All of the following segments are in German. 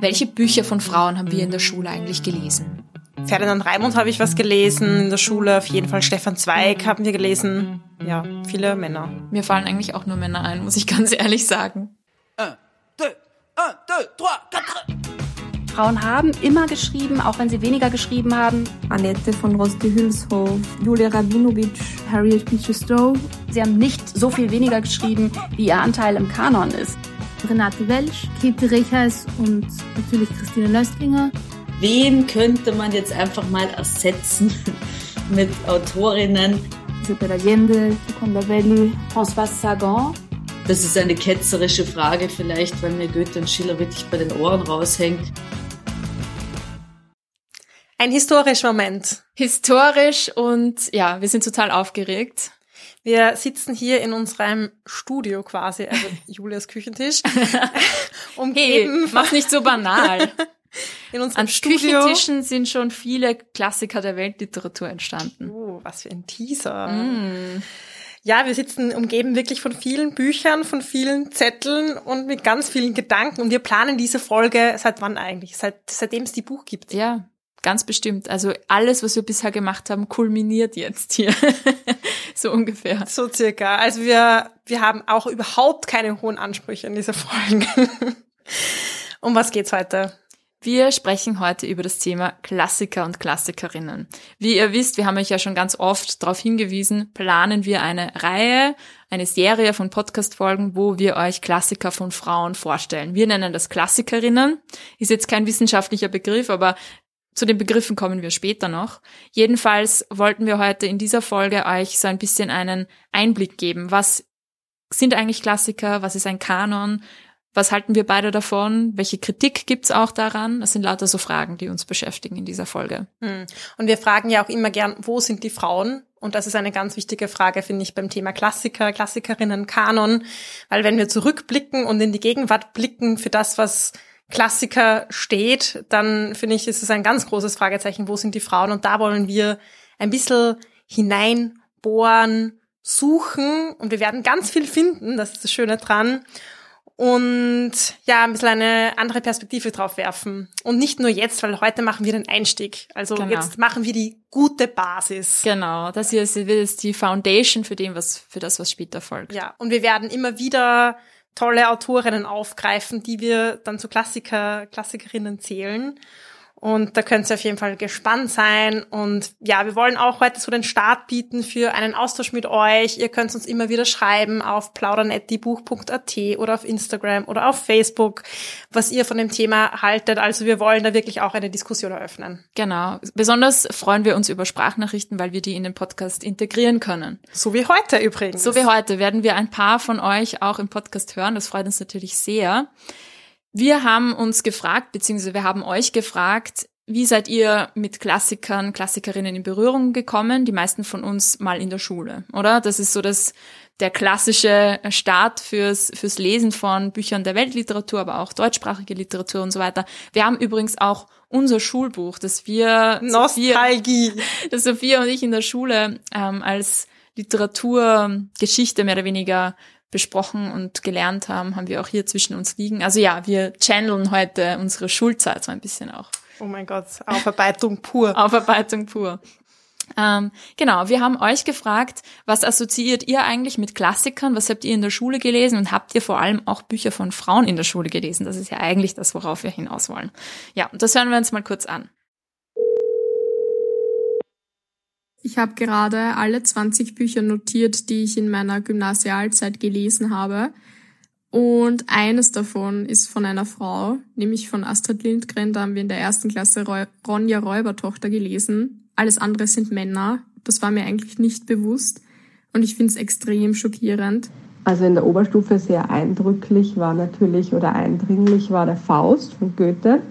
Welche Bücher von Frauen haben wir in der Schule eigentlich gelesen? Ferdinand Raimund habe ich was gelesen in der Schule, auf jeden Fall Stefan Zweig haben wir gelesen. Ja, viele Männer. Mir fallen eigentlich auch nur Männer ein, muss ich ganz ehrlich sagen. Frauen haben immer geschrieben, auch wenn sie weniger geschrieben haben. Annette von Roste-Hülshoff, Julia Rabinovic, Harriet Beecher Stowe. Sie haben nicht so viel weniger geschrieben, wie ihr Anteil im Kanon ist. Renate Welsch, Käthe Rechers und natürlich Christine Löstlinger. Wen könnte man jetzt einfach mal ersetzen mit Autorinnen? Isabel Allende, Gioconda Belli, François Sagan. Das ist eine ketzerische Frage vielleicht, weil mir Goethe und Schiller wirklich bei den Ohren raushängt. Ein historischer Moment. Historisch und ja, wir sind total aufgeregt. Wir sitzen hier in unserem Studio quasi, also Julias Küchentisch. umgeben. Hey, mach nicht so banal. In unserem An Studio. Küchentischen sind schon viele Klassiker der Weltliteratur entstanden. Oh, was für ein Teaser. Mm. Ja, wir sitzen umgeben wirklich von vielen Büchern, von vielen Zetteln und mit ganz vielen Gedanken. Und wir planen diese Folge seit wann eigentlich? Seit, seitdem es die Buch gibt. Ja, ganz bestimmt. Also alles, was wir bisher gemacht haben, kulminiert jetzt hier. so ungefähr. So circa. Also wir, wir haben auch überhaupt keine hohen Ansprüche in dieser Folge. um was geht's heute? Wir sprechen heute über das Thema Klassiker und Klassikerinnen. Wie ihr wisst, wir haben euch ja schon ganz oft darauf hingewiesen, planen wir eine Reihe, eine Serie von Podcast-Folgen, wo wir euch Klassiker von Frauen vorstellen. Wir nennen das Klassikerinnen. Ist jetzt kein wissenschaftlicher Begriff, aber zu den Begriffen kommen wir später noch. Jedenfalls wollten wir heute in dieser Folge euch so ein bisschen einen Einblick geben. Was sind eigentlich Klassiker? Was ist ein Kanon? Was halten wir beide davon? Welche Kritik gibt's auch daran? Das sind lauter so Fragen, die uns beschäftigen in dieser Folge. Hm. Und wir fragen ja auch immer gern, wo sind die Frauen? Und das ist eine ganz wichtige Frage, finde ich, beim Thema Klassiker, Klassikerinnen, Kanon. Weil wenn wir zurückblicken und in die Gegenwart blicken für das, was Klassiker steht, dann finde ich, ist es ein ganz großes Fragezeichen, wo sind die Frauen? Und da wollen wir ein bisschen hineinbohren, suchen und wir werden ganz viel finden, das ist das Schöne dran und ja, ein bisschen eine andere Perspektive drauf werfen. Und nicht nur jetzt, weil heute machen wir den Einstieg. Also Genau. jetzt machen wir die gute Basis. Genau, das hier ist jetzt die Foundation für dem, was für das, was später folgt. Ja, und wir werden immer wieder tolle Autorinnen aufgreifen, die wir dann zu Klassiker, Klassikerinnen zählen. Und da könnt ihr auf jeden Fall gespannt sein. Und ja, wir wollen auch heute so den Start bieten für einen Austausch mit euch. Ihr könnt uns immer wieder schreiben auf plaudern.diebuch.at oder auf Instagram oder auf Facebook, was ihr von dem Thema haltet. Also wir wollen da wirklich auch eine Diskussion eröffnen. Genau. Besonders freuen wir uns über Sprachnachrichten, weil wir die in den Podcast integrieren können. So wie heute übrigens. So wie heute werden wir ein paar von euch auch im Podcast hören. Das freut uns natürlich sehr. Wir haben uns gefragt, beziehungsweise wir haben euch gefragt, wie seid ihr mit Klassikern, Klassikerinnen in Berührung gekommen? Die meisten von uns mal in der Schule, oder? Das ist so das, der klassische Start fürs, fürs Lesen von Büchern der Weltliteratur, aber auch deutschsprachige Literatur und so weiter. Wir haben übrigens auch unser Schulbuch, das wir, Sophia, Nostalgie. das Sophia und ich in der Schule ähm, als Literaturgeschichte mehr oder weniger besprochen und gelernt haben, haben wir auch hier zwischen uns liegen. Also ja, wir channeln heute unsere Schulzeit so ein bisschen auch. Oh mein Gott, Aufarbeitung pur. Aufarbeitung pur. Ähm, genau, wir haben euch gefragt, was assoziiert ihr eigentlich mit Klassikern? Was habt ihr in der Schule gelesen? Und habt ihr vor allem auch Bücher von Frauen in der Schule gelesen? Das ist ja eigentlich das, worauf wir hinaus wollen. Ja, und das hören wir uns mal kurz an. Ich habe gerade alle 20 Bücher notiert, die ich in meiner Gymnasialzeit gelesen habe. Und eines davon ist von einer Frau, nämlich von Astrid Lindgren. Da haben wir in der ersten Klasse Ronja Räubertochter gelesen. Alles andere sind Männer. Das war mir eigentlich nicht bewusst. Und ich finde es extrem schockierend. Also in der Oberstufe sehr eindrücklich war natürlich oder eindringlich war der Faust von Goethe,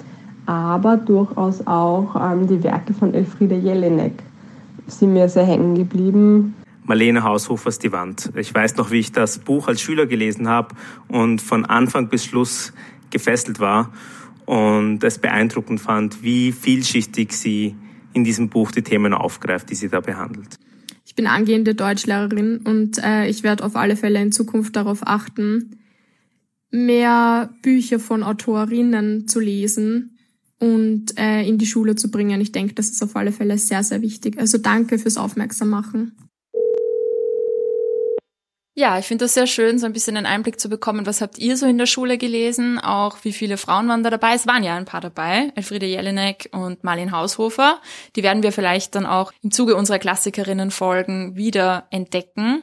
aber durchaus auch ähm, die Werke von Elfriede Jelinek sind mir sehr hängen geblieben. Marlene Haushofers Die Wand. Ich weiß noch, wie ich das Buch als Schüler gelesen habe und von Anfang bis Schluss gefesselt war und es beeindruckend fand, wie vielschichtig sie in diesem Buch die Themen aufgreift, die sie da behandelt. Ich bin angehende Deutschlehrerin und äh, ich werde auf alle Fälle in Zukunft darauf achten, mehr Bücher von Autorinnen zu lesen und äh, in die Schule zu bringen. Ich denke, das ist auf alle Fälle sehr, sehr wichtig. Also danke fürs Aufmerksam machen. Ja, ich finde das sehr schön, so ein bisschen einen Einblick zu bekommen. Was habt ihr so in der Schule gelesen? Auch wie viele Frauen waren da dabei? Es waren ja ein paar dabei. Elfriede Jelinek und Marlene Haushofer. Die werden wir vielleicht dann auch im Zuge unserer Klassikerinnen-Folgen wieder entdecken.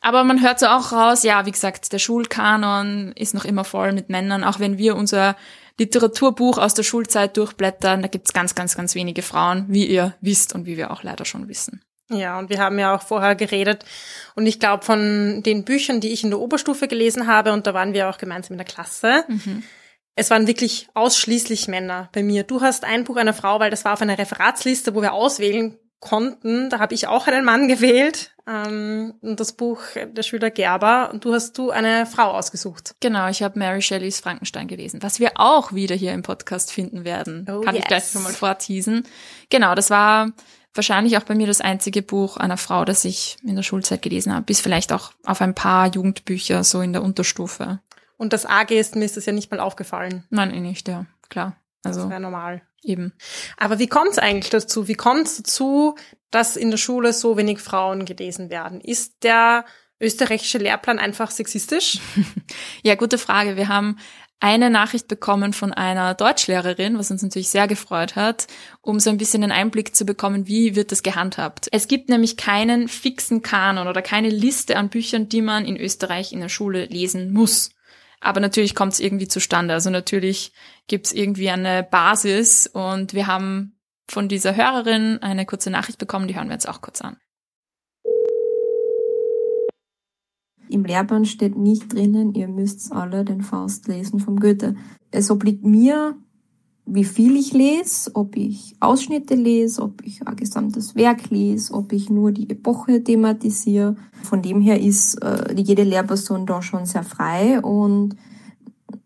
Aber man hört so auch raus, ja, wie gesagt, der Schulkanon ist noch immer voll mit Männern. Auch wenn wir unser Literaturbuch aus der Schulzeit durchblättern, da gibt's ganz, ganz, ganz wenige Frauen, wie ihr wisst und wie wir auch leider schon wissen. Ja, und wir haben ja auch vorher geredet. Und ich glaube, von den Büchern, die ich in der Oberstufe gelesen habe, und da waren wir auch gemeinsam in der Klasse, mhm. es waren wirklich ausschließlich Männer bei mir. Du hast ein Buch einer Frau, weil das war auf einer Referatsliste, wo wir auswählen konnten. Da habe ich auch einen Mann gewählt. Ähm, und das Buch der Schüler Gerber. Und du hast du eine Frau ausgesucht. Genau, ich habe Mary Shelleys Frankenstein gelesen, was wir auch wieder hier im Podcast finden werden. Oh, Kann yes. ich gleich schon mal vorteasen. Genau, das war wahrscheinlich auch bei mir das einzige Buch einer Frau, das ich in der Schulzeit gelesen habe, bis vielleicht auch auf ein paar Jugendbücher so in der Unterstufe. Und das AG ist mir ist das ja nicht mal aufgefallen. Nein, eh nicht, ja, klar. Also das wäre normal. Eben. Aber wie kommt es eigentlich dazu? Wie kommt es dazu, dass in der Schule so wenig Frauen gelesen werden? Ist der österreichische Lehrplan einfach sexistisch? ja, gute Frage. Wir haben eine Nachricht bekommen von einer Deutschlehrerin, was uns natürlich sehr gefreut hat, um so ein bisschen einen Einblick zu bekommen, wie wird das gehandhabt. Es gibt nämlich keinen fixen Kanon oder keine Liste an Büchern, die man in Österreich in der Schule lesen muss. Aber natürlich kommt es irgendwie zustande. Also natürlich gibt es irgendwie eine Basis und wir haben von dieser Hörerin eine kurze Nachricht bekommen, die hören wir jetzt auch kurz an. Im Lehrplan steht nicht drinnen, ihr müsst alle den Faust lesen vom Goethe. Es obliegt mir, wie viel ich lese, ob ich Ausschnitte lese, ob ich ein gesamtes Werk lese, ob ich nur die Epoche thematisiere. Von dem her ist äh, jede Lehrperson da schon sehr frei und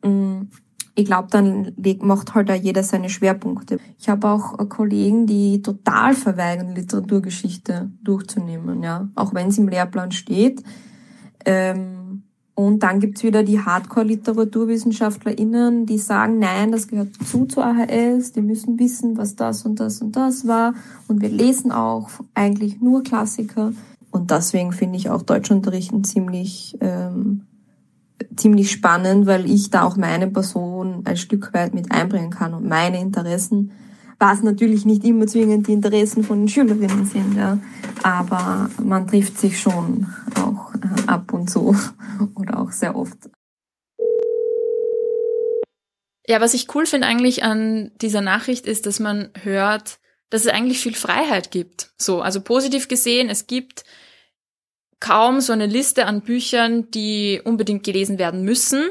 mh, mm, ich glaube, dann macht halt auch jeder seine Schwerpunkte. Ich habe auch äh, Kollegen, die total verweigern, Literaturgeschichte durchzunehmen, ja, auch wenn es im Lehrplan steht. Ähm, und dann gibt's wieder die Hardcore-LiteraturwissenschaftlerInnen, die sagen, nein, das gehört dazu zur AHS, die müssen wissen, was das und das und das war. Und wir lesen auch eigentlich nur Klassiker. Und deswegen finde ich auch Deutschunterrichten ziemlich, ähm, ziemlich spannend, weil ich da auch meine Person ein Stück weit mit einbringen kann und meine Interessen was natürlich nicht immer zwingend die Interessen von den Schülerinnen sind, ja. Aber man trifft sich schon auch äh, ab und zu oder auch sehr oft. Ja, was ich cool finde eigentlich an dieser Nachricht ist, dass man hört, dass es eigentlich viel Freiheit gibt. So, also positiv gesehen, es gibt kaum so eine Liste an Büchern, die unbedingt gelesen werden müssen.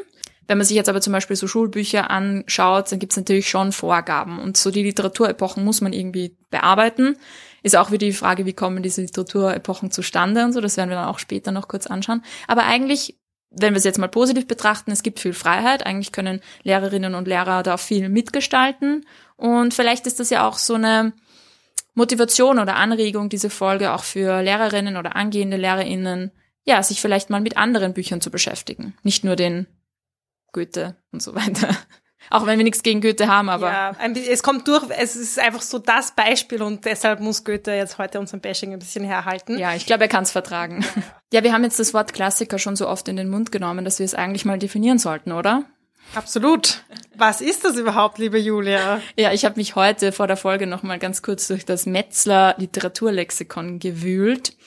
Wenn man sich jetzt aber zum Beispiel so Schulbücher anschaut, dann gibt es natürlich schon Vorgaben. Und so die Literaturepochen muss man irgendwie bearbeiten. Ist auch wieder die Frage, wie kommen diese Literaturepochen zustande und so. Das werden wir dann auch später noch kurz anschauen. Aber eigentlich, wenn wir es jetzt mal positiv betrachten, es gibt viel Freiheit. Eigentlich können Lehrerinnen und Lehrer da viel mitgestalten. Und vielleicht ist das ja auch so eine Motivation oder Anregung, diese Folge auch für Lehrerinnen oder angehende Lehrerinnen, ja, sich vielleicht mal mit anderen Büchern zu beschäftigen. Nicht nur den Goethe und so weiter. Auch wenn wir nichts gegen Goethe haben, aber. Ja, es kommt durch, es ist einfach so das Beispiel und deshalb muss Goethe jetzt heute unseren Bashing ein bisschen herhalten. Ja, ich glaube, er kann es vertragen. Ja, wir haben jetzt das Wort Klassiker schon so oft in den Mund genommen, dass wir es eigentlich mal definieren sollten, oder? Absolut. Was ist das überhaupt, liebe Julia? Ja, ich habe mich heute vor der Folge noch mal ganz kurz durch das Metzler Literaturlexikon gewühlt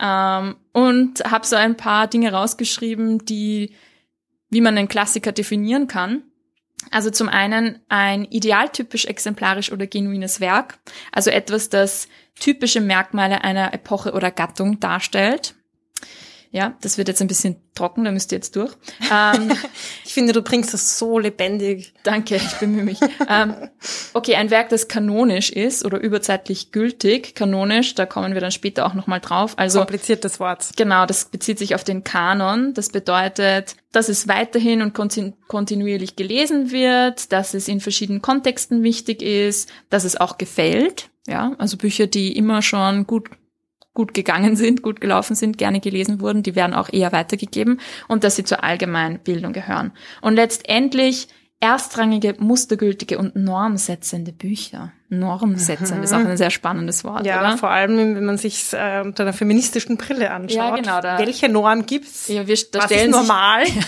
ähm, und habe so ein paar Dinge rausgeschrieben, die wie man einen Klassiker definieren kann. Also zum einen ein idealtypisch exemplarisch oder genuines Werk, also etwas, das typische Merkmale einer Epoche oder Gattung darstellt. Ja, das wird jetzt ein bisschen trocken, da müsst ihr jetzt durch. Ähm, ich finde, du bringst das so lebendig. Danke, ich bemühe mich. ähm, okay, ein Werk, das kanonisch ist oder überzeitlich gültig. Kanonisch, da kommen wir dann später auch nochmal drauf. Also Kompliziertes Wort. Genau, das bezieht sich auf den Kanon. Das bedeutet, dass es weiterhin und kontinuierlich gelesen wird, dass es in verschiedenen Kontexten wichtig ist, dass es auch gefällt. Ja, also Bücher, die immer schon gut gut gegangen sind, gut gelaufen sind, gerne gelesen wurden, die werden auch eher weitergegeben und dass sie zur Allgemeinbildung gehören. Und letztendlich erstrangige, mustergültige und normsetzende Bücher. Normsetzend ist auch ein sehr spannendes Wort, ja, oder? vor allem, wenn man sich äh, unter einer feministischen Brille anschaut. Ja, genau, da- Welche Norm gibt's? Ja, wir, da Was stellen ist normal? Sich,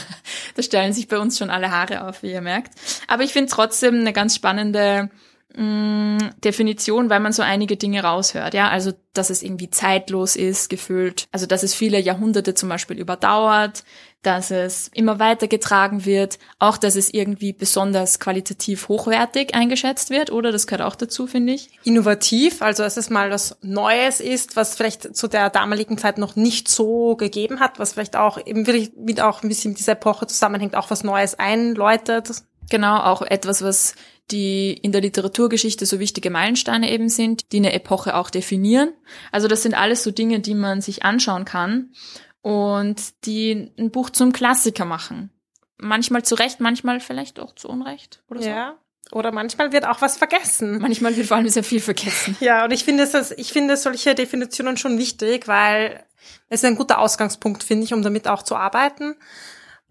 da stellen sich bei uns schon alle Haare auf, wie ihr merkt. Aber ich finde trotzdem eine ganz spannende mh, Definition, weil man so einige Dinge raushört. Ja, also dass es irgendwie zeitlos ist, gefühlt. Also dass es viele Jahrhunderte zum Beispiel überdauert, dass es immer weitergetragen wird, auch dass es irgendwie besonders qualitativ hochwertig eingeschätzt wird, oder? Das gehört auch dazu, finde ich. Innovativ, also dass es mal was Neues ist, was vielleicht zu der damaligen Zeit noch nicht so gegeben hat, was vielleicht auch eben wirklich mit auch ein bisschen mit dieser Epoche zusammenhängt, auch was Neues einläutet. Genau, auch etwas, was die in der Literaturgeschichte so wichtige Meilensteine eben sind, die eine Epoche auch definieren. Also das sind alles so Dinge, die man sich anschauen kann und die ein Buch zum Klassiker machen. Manchmal zu Recht, manchmal vielleicht auch zu Unrecht oder so. Ja. Oder manchmal wird auch was vergessen. Manchmal wird vor allem sehr viel vergessen. Ja, und ich finde es, ich finde solche Definitionen schon wichtig, weil es ist ein guter Ausgangspunkt, finde ich, um damit auch zu arbeiten,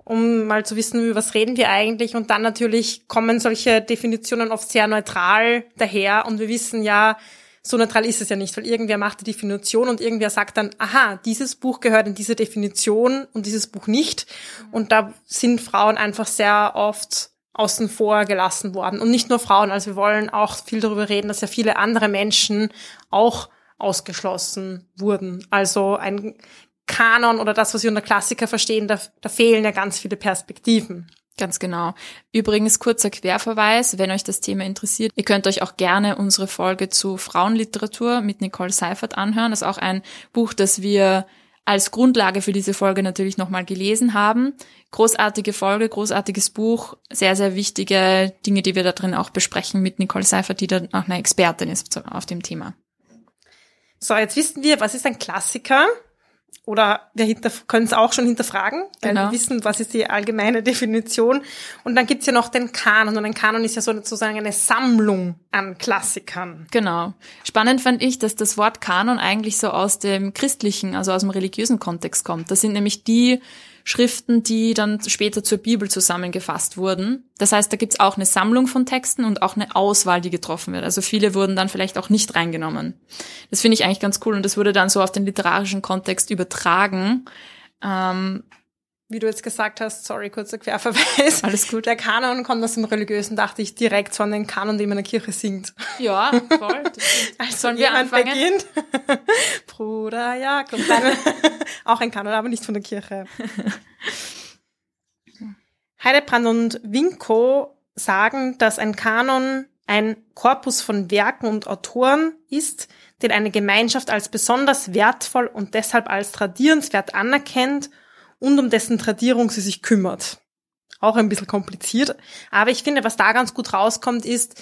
um mal zu wissen, über was reden wir eigentlich. Und dann natürlich kommen solche Definitionen oft sehr neutral daher und wir wissen ja, so neutral ist es ja nicht, weil irgendwer macht die Definition und irgendwer sagt dann, aha, dieses Buch gehört in diese Definition und dieses Buch nicht. Und da sind Frauen einfach sehr oft außen vor gelassen worden. Und nicht nur Frauen, also wir wollen auch viel darüber reden, dass ja viele andere Menschen auch ausgeschlossen wurden. Also ein Kanon oder das, was wir unter Klassiker verstehen, da, da fehlen ja ganz viele Perspektiven. Ganz genau. Übrigens kurzer Querverweis, wenn euch das Thema interessiert, ihr könnt euch auch gerne unsere Folge zu Frauenliteratur mit Nicole Seifert anhören. Das ist auch ein Buch, das wir als Grundlage für diese Folge natürlich nochmal gelesen haben. Großartige Folge, großartiges Buch, sehr, sehr wichtige Dinge, die wir da drin auch besprechen mit Nicole Seifert, die dann auch eine Expertin ist auf dem Thema. So, jetzt wissen wir, was ist ein Klassiker? Oder wir können es auch schon hinterfragen, weil Genau. wir wissen, was ist die allgemeine Definition. Und dann gibt's ja noch den Kanon. Und ein Kanon ist ja sozusagen eine Sammlung an Klassikern. Genau. Spannend fand ich, dass das Wort Kanon eigentlich so aus dem christlichen, also aus dem religiösen Kontext kommt. Das sind nämlich die Schriften, die dann später zur Bibel zusammengefasst wurden. Das heißt, da gibt's auch eine Sammlung von Texten und auch eine Auswahl, die getroffen wird. Also viele wurden dann vielleicht auch nicht reingenommen. Das finde ich eigentlich ganz cool und das wurde dann so auf den literarischen Kontext übertragen. Ähm, Wie du jetzt gesagt hast, sorry, kurzer Querverweis. Alles gut. Der Kanon kommt aus dem Religiösen, dachte ich direkt so an den Kanon, den man in der Kirche singt. ja, voll. Also Sollen wir anfangen? beginnt. Bruder Jakob. Auch ein Kanon, aber nicht von der Kirche. Heidebrand und Winko sagen, dass ein Kanon ein Korpus von Werken und Autoren ist, den eine Gemeinschaft als besonders wertvoll und deshalb als tradierenswert anerkennt und um dessen Tradierung sie sich kümmert. Auch ein bisschen kompliziert. Aber ich finde, was da ganz gut rauskommt, ist,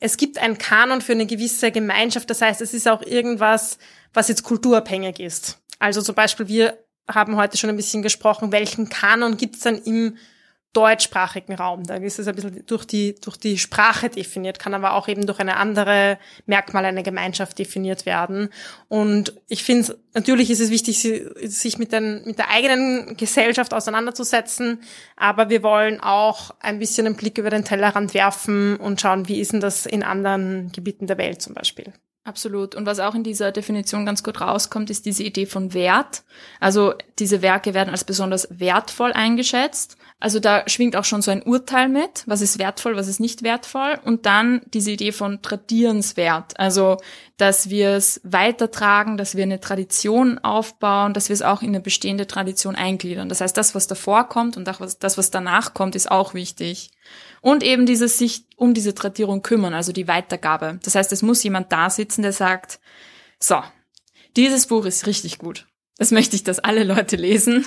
es gibt einen Kanon für eine gewisse Gemeinschaft. Das heißt, es ist auch irgendwas, was jetzt kulturabhängig ist. Also zum Beispiel, wir haben heute schon ein bisschen gesprochen, welchen Kanon gibt es dann im deutschsprachigen Raum. Da ist es ein bisschen durch die, durch die Sprache definiert, kann aber auch eben durch eine andere Merkmal einer Gemeinschaft definiert werden. Und ich finde, natürlich ist es wichtig, si- sich mit, den, mit der eigenen Gesellschaft auseinanderzusetzen, aber wir wollen auch ein bisschen einen Blick über den Tellerrand werfen und schauen, wie ist denn das in anderen Gebieten der Welt zum Beispiel. Absolut. Und was auch in dieser Definition ganz gut rauskommt, ist diese Idee von Wert. Also diese Werke werden als besonders wertvoll eingeschätzt. Also da schwingt auch schon so ein Urteil mit, was ist wertvoll, was ist nicht wertvoll. Und dann diese Idee von tradierenswert. Also, dass wir es weitertragen, dass wir eine Tradition aufbauen, dass wir es auch in eine bestehende Tradition eingliedern. Das heißt, das, was davor kommt und das, was danach kommt, ist auch wichtig. Und eben dieses sich um diese Tradierung kümmern, also die Weitergabe. Das heißt, es muss jemand da sitzen, der sagt, so, dieses Buch ist richtig gut. Das möchte ich, dass alle Leute lesen.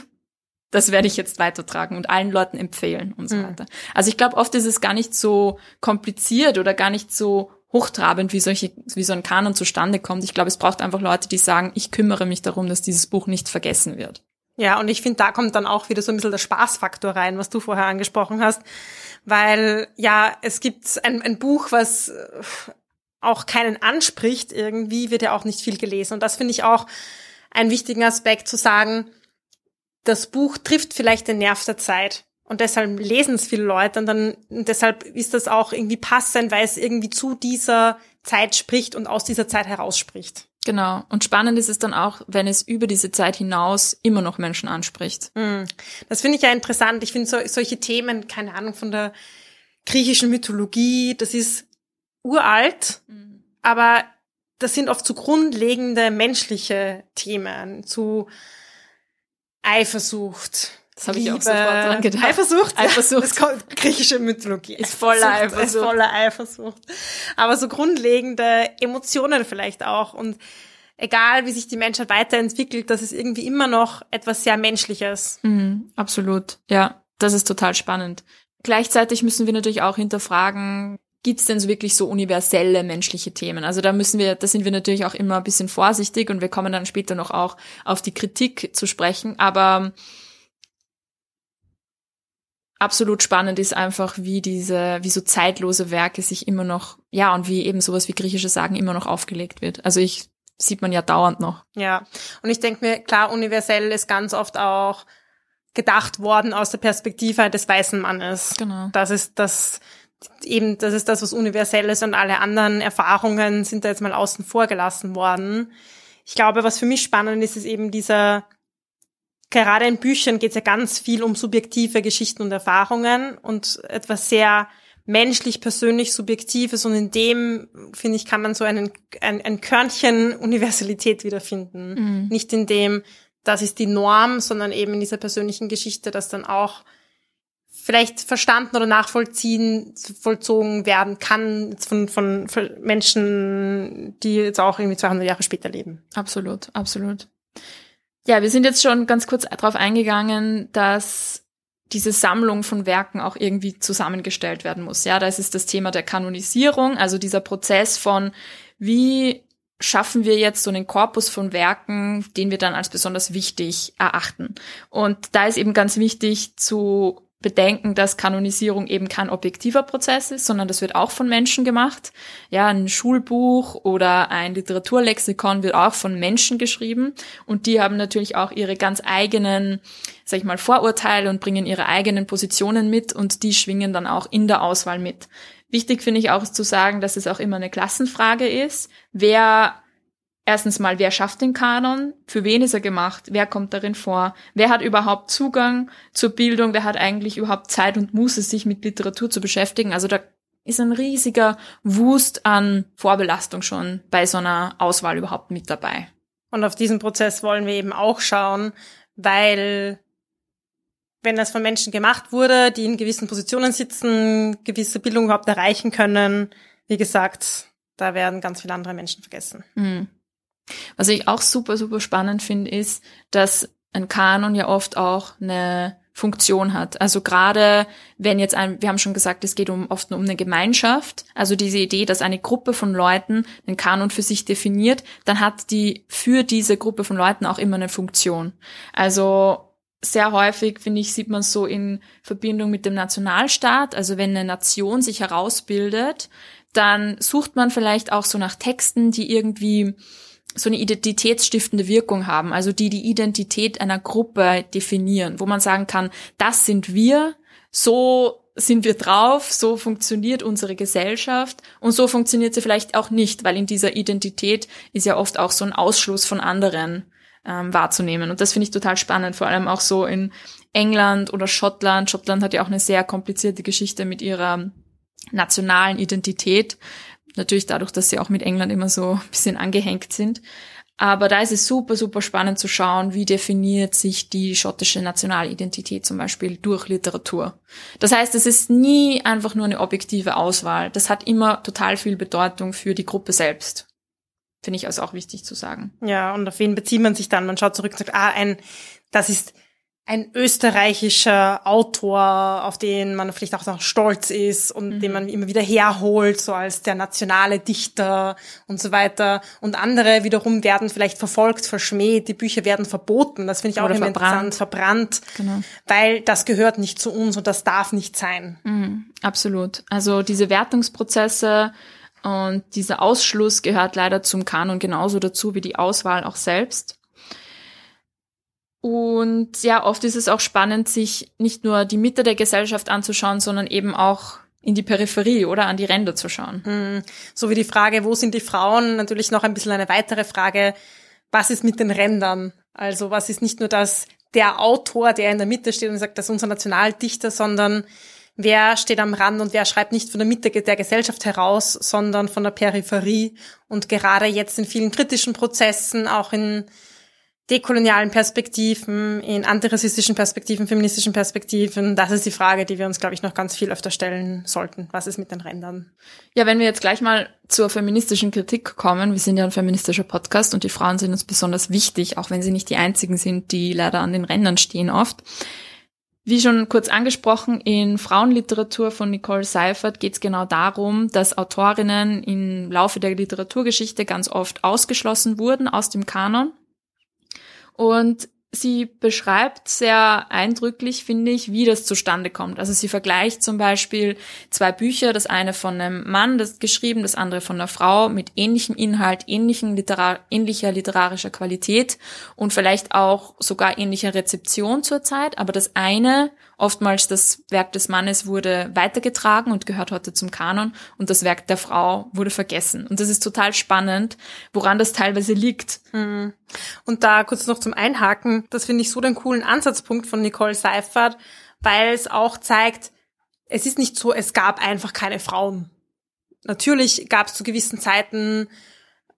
Das werde ich jetzt weitertragen und allen Leuten empfehlen und so Mhm. weiter. Also ich glaube, oft ist es gar nicht so kompliziert oder gar nicht so hochtrabend, wie solche, wie so ein Kanon zustande kommt. Ich glaube, es braucht einfach Leute, die sagen, ich kümmere mich darum, dass dieses Buch nicht vergessen wird. Ja, und ich finde, da kommt dann auch wieder so ein bisschen der Spaßfaktor rein, was du vorher angesprochen hast. Weil, ja, es gibt ein, ein Buch, was äh, auch keinen anspricht irgendwie, wird ja auch nicht viel gelesen. Und das finde ich auch einen wichtigen Aspekt zu sagen, das Buch trifft vielleicht den Nerv der Zeit. Und deshalb lesen es viele Leute und dann und deshalb ist das auch irgendwie passend, weil es irgendwie zu dieser Zeit spricht und aus dieser Zeit herausspricht. Genau. Und spannend ist es dann auch, wenn es über diese Zeit hinaus immer noch Menschen anspricht. Das finde ich ja interessant. Ich finde so, solche Themen, keine Ahnung, von der griechischen Mythologie, das ist uralt, aber das sind oft so grundlegende menschliche Themen, zu Eifersucht. Das habe ich auch sofort dran gedacht. Eifersucht? Eifersucht. Das kommt, griechische Mythologie. Ist voller Eifersucht. Ist voller Eifersucht. Aber so grundlegende Emotionen vielleicht auch. Und egal, wie sich die Menschheit weiterentwickelt, das ist irgendwie immer noch etwas sehr Menschliches. Mhm, absolut. Ja, das ist total spannend. Gleichzeitig müssen wir natürlich auch hinterfragen, gibt es denn so wirklich so universelle menschliche Themen? Also da müssen wir, da sind wir natürlich auch immer ein bisschen vorsichtig und wir kommen dann später noch auch auf die Kritik zu sprechen. Aber absolut spannend ist einfach, wie diese, wie so zeitlose Werke sich immer noch, ja, und wie eben sowas wie griechische Sagen immer noch aufgelegt wird. Also ich sieht man ja dauernd noch. Ja. Und ich denke mir, klar, universell ist ganz oft auch gedacht worden aus der Perspektive des weißen Mannes. Genau. Das ist das, eben, das ist das, was universell ist und alle anderen Erfahrungen sind da jetzt mal außen vor gelassen worden. Ich glaube, was für mich spannend ist, ist eben dieser, gerade in Büchern geht es ja ganz viel um subjektive Geschichten und Erfahrungen und etwas sehr menschlich, persönlich, subjektives und in dem, finde ich, kann man so einen, ein, ein Körnchen Universalität wiederfinden. Mhm. Nicht in dem, das ist die Norm, sondern eben in dieser persönlichen Geschichte, das dann auch vielleicht verstanden oder nachvollziehen, vollzogen werden kann von, von, Menschen, die jetzt auch irgendwie 200 Jahre später leben. Absolut, absolut. Ja, wir sind jetzt schon ganz kurz darauf eingegangen, dass diese Sammlung von Werken auch irgendwie zusammengestellt werden muss. Ja, das ist das Thema der Kanonisierung, also dieser Prozess von, wie schaffen wir jetzt so einen Korpus von Werken, den wir dann als besonders wichtig erachten. Und da ist eben ganz wichtig zu bedenken, dass Kanonisierung eben kein objektiver Prozess ist, sondern das wird auch von Menschen gemacht. Ja, ein Schulbuch oder ein Literaturlexikon wird auch von Menschen geschrieben und die haben natürlich auch ihre ganz eigenen, sag ich mal, Vorurteile und bringen ihre eigenen Positionen mit und die schwingen dann auch in der Auswahl mit. Wichtig finde ich auch zu sagen, dass es auch immer eine Klassenfrage ist. Wer Erstens mal, wer schafft den Kanon? Für wen ist er gemacht? Wer kommt darin vor? Wer hat überhaupt Zugang zur Bildung? Wer hat eigentlich überhaupt Zeit und Muße, sich mit Literatur zu beschäftigen? Also da ist ein riesiger Wust an Vorbelastung schon bei so einer Auswahl überhaupt mit dabei. Und auf diesen Prozess wollen wir eben auch schauen, weil wenn das von Menschen gemacht wurde, die in gewissen Positionen sitzen, gewisse Bildung überhaupt erreichen können, wie gesagt, da werden ganz viele andere Menschen vergessen. Mhm. Was ich auch super, super spannend finde, ist, dass ein Kanon ja oft auch eine Funktion hat. Also gerade wenn jetzt ein, wir haben schon gesagt, es geht um, oft um eine Gemeinschaft, also diese Idee, dass eine Gruppe von Leuten den Kanon für sich definiert, dann hat die für diese Gruppe von Leuten auch immer eine Funktion. Also sehr häufig, finde ich, sieht man so in Verbindung mit dem Nationalstaat, also wenn eine Nation sich herausbildet, dann sucht man vielleicht auch so nach Texten, die irgendwie so eine identitätsstiftende Wirkung haben, also die die Identität einer Gruppe definieren, wo man sagen kann, das sind wir, so sind wir drauf, so funktioniert unsere Gesellschaft und so funktioniert sie vielleicht auch nicht, weil in dieser Identität ist ja oft auch so ein Ausschluss von anderen ähm, wahrzunehmen. Und das finde ich total spannend, vor allem auch so in England oder Schottland. Schottland hat ja auch eine sehr komplizierte Geschichte mit ihrer nationalen Identität. Natürlich dadurch, dass sie auch mit England immer so ein bisschen angehängt sind. Aber da ist es super, super spannend zu schauen, wie definiert sich die schottische Nationalidentität zum Beispiel durch Literatur. Das heißt, es ist nie einfach nur eine objektive Auswahl. Das hat immer total viel Bedeutung für die Gruppe selbst. Finde ich also auch wichtig zu sagen. Ja, und auf wen bezieht man sich dann? Man schaut zurück und sagt, ah, ein, das ist ein österreichischer Autor, auf den man vielleicht auch noch stolz ist und Mhm. den man immer wieder herholt, so als der nationale Dichter und so weiter. Und andere wiederum werden vielleicht verfolgt, verschmäht, die Bücher werden verboten. Das finde ich auch Oder immer verbrannt. interessant, verbrannt, Genau. weil das gehört nicht zu uns und das darf nicht sein. Mhm, absolut. Also diese Wertungsprozesse Und dieser Ausschluss gehört leider zum Kanon genauso dazu wie die Auswahl auch selbst. Und ja, oft ist es auch spannend, sich nicht nur die Mitte der Gesellschaft anzuschauen, sondern eben auch in die Peripherie oder an die Ränder zu schauen. Mhm. So wie die Frage, wo sind die Frauen? Natürlich noch ein bisschen eine weitere Frage, was ist mit den Rändern? Also was ist nicht nur das, der Autor, der in der Mitte steht und sagt, das ist unser Nationaldichter, sondern wer steht am Rand und wer schreibt nicht von der Mitte der Gesellschaft heraus, sondern von der Peripherie. Und gerade jetzt in vielen kritischen Prozessen, auch in dekolonialen Perspektiven, in antirassistischen Perspektiven, feministischen Perspektiven. Das ist die Frage, die wir uns, glaube ich, noch ganz viel öfter stellen sollten. Was ist mit den Rändern? Ja, wenn wir jetzt gleich mal zur feministischen Kritik kommen, wir sind ja ein feministischer Podcast und die Frauen sind uns besonders wichtig, auch wenn sie nicht die einzigen sind, die leider an den Rändern stehen oft. Wie schon kurz angesprochen, in Frauenliteratur von Nicole Seifert geht es genau darum, dass Autorinnen im Laufe der Literaturgeschichte ganz oft ausgeschlossen wurden aus dem Kanon und sie beschreibt sehr eindrücklich, finde ich, wie das zustande kommt. Also sie vergleicht zum Beispiel zwei Bücher, das eine von einem Mann, das geschrieben, das andere von einer Frau mit ähnlichem Inhalt, ähnlichen Literar ähnlicher literarischer Qualität und vielleicht auch sogar ähnlicher Rezeption zur Zeit. Aber das eine, oftmals das Werk des Mannes, wurde weitergetragen und gehört heute zum Kanon und das Werk der Frau wurde vergessen. Und das ist total spannend, woran das teilweise liegt. Mhm. Und da kurz noch zum Einhaken, das finde ich so den coolen Ansatzpunkt von Nicole Seifert, weil es auch zeigt, es ist nicht so, es gab einfach keine Frauen. Natürlich gab es zu gewissen Zeiten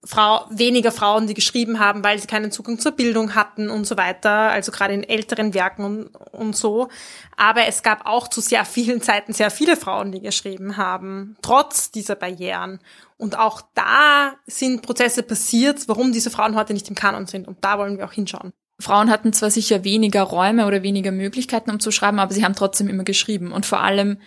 Frau, weniger Frauen, die geschrieben haben, weil sie keinen Zugang zur Bildung hatten und so weiter, also gerade in älteren Werken und, und so. Aber es gab auch zu sehr vielen Zeiten sehr viele Frauen, die geschrieben haben, trotz dieser Barrieren. Und auch da sind Prozesse passiert, warum diese Frauen heute nicht im Kanon sind. Und da wollen wir auch hinschauen. Frauen hatten zwar sicher weniger Räume oder weniger Möglichkeiten, um zu schreiben, aber sie haben trotzdem immer geschrieben. Und vor allem,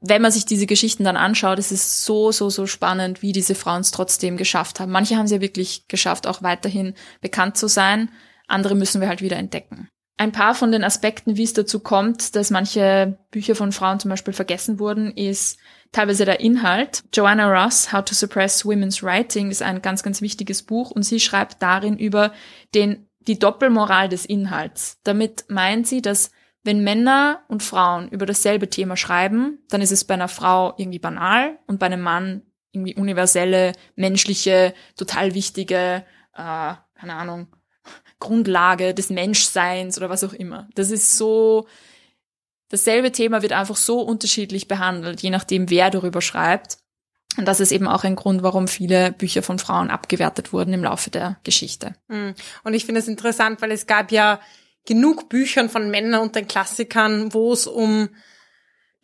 wenn man sich diese Geschichten dann anschaut, ist es so, so, so spannend, wie diese Frauen es trotzdem geschafft haben. Manche haben es ja wirklich geschafft, auch weiterhin bekannt zu sein. Andere müssen wir halt wieder entdecken. Ein paar von den Aspekten, wie es dazu kommt, dass manche Bücher von Frauen zum Beispiel vergessen wurden, ist teilweise der Inhalt. Joanna Ross, How to Suppress Women's Writing, ist ein ganz, ganz wichtiges Buch und sie schreibt darin über den, die Doppelmoral des Inhalts. Damit meint sie, dass wenn Männer und Frauen über dasselbe Thema schreiben, dann ist es bei einer Frau irgendwie banal und bei einem Mann irgendwie universelle, menschliche, total wichtige, äh, keine Ahnung, Grundlage des Menschseins oder was auch immer. Das ist so, dasselbe Thema wird einfach so unterschiedlich behandelt, je nachdem, wer darüber schreibt. Und das ist eben auch ein Grund, warum viele Bücher von Frauen abgewertet wurden im Laufe der Geschichte. Hm. Und ich finde es interessant, weil es gab ja genug Büchern von Männern und den Klassikern, wo es um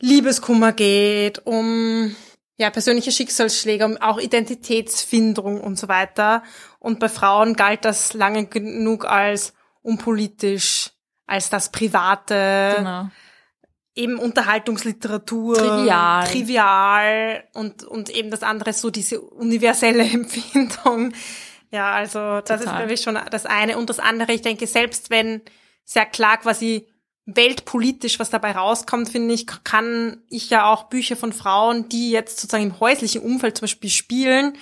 Liebeskummer geht, um ja, persönliche Schicksalsschläge, um auch Identitätsfindung und so weiter. Und bei Frauen galt das lange genug als unpolitisch, als das Private. Genau. Eben Unterhaltungsliteratur. Trivial. Trivial. Und, und eben das andere so diese universelle Empfindung. Ja, also das Total. ist, glaube ich, schon das eine. Und das andere, ich denke, selbst wenn sehr klar quasi weltpolitisch, was dabei rauskommt, finde ich, kann ich ja auch Bücher von Frauen, die jetzt sozusagen im häuslichen Umfeld zum Beispiel spielen,